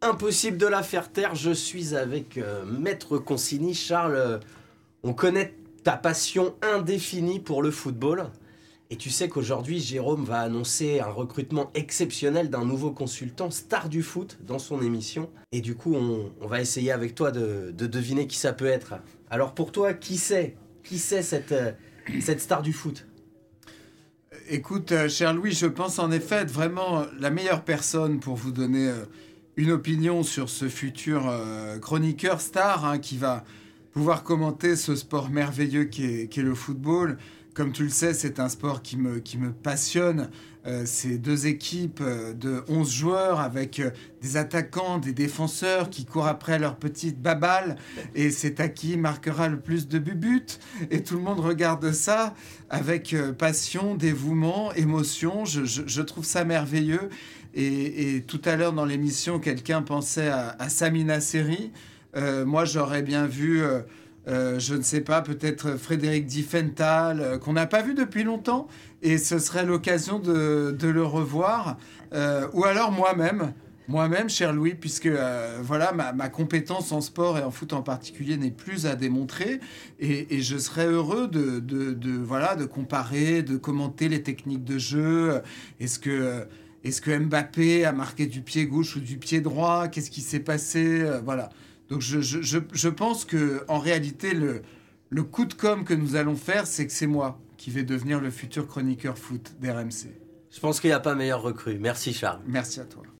Impossible de la faire taire, je suis avec euh, Maître Consigny. Charles, euh, on connaît ta passion indéfinie pour le football. Et tu sais qu'aujourd'hui, Jérôme va annoncer un recrutement exceptionnel d'un nouveau consultant, star du foot, dans son émission. Et du coup, on, va essayer avec toi de, de deviner qui ça peut être. Alors pour toi, qui c'est? Qui c'est cette, euh, cette star du foot? Écoute, cher Louis, je pense en effet être vraiment la meilleure personne pour vous donner une opinion sur ce futur euh, chroniqueur star hein, qui va pouvoir commenter ce sport merveilleux qui est, qui est le football. Comme tu le sais, c'est un sport qui me, qui me passionne. Euh, c'est deux équipes euh, de 11 joueurs avec euh, des attaquants, des défenseurs qui courent après leur petite baballe. Et c'est à qui marquera le plus de buts. Et tout le monde regarde ça avec passion, dévouement, émotion. Je, je- trouve ça merveilleux. Et, et tout à l'heure dans l'émission, quelqu'un pensait à, Samina Seri. Moi, j'aurais bien vu... euh, je ne sais pas, peut-être Frédéric Diffenthal, euh, qu'on n'a pas vu depuis longtemps, et ce serait l'occasion de, le revoir. Euh, ou alors moi-même, moi-même, cher Louis, puisque voilà, ma, ma compétence en sport et en foot en particulier n'est plus à démontrer, et, je serais heureux de, de, de, voilà, de comparer, de commenter les techniques de jeu. Est-ce que... Est-ce que Mbappé a marqué du pied gauche ou du pied droit? Qu'est-ce qui s'est passé? Voilà. Donc je, je, je, je pense que en réalité le, le coup de com que nous allons faire, c'est que c'est moi qui vais devenir le futur chroniqueur foot d'RMC. Je pense qu'il n'y a pas meilleur recrue. Merci Charles. Merci à toi.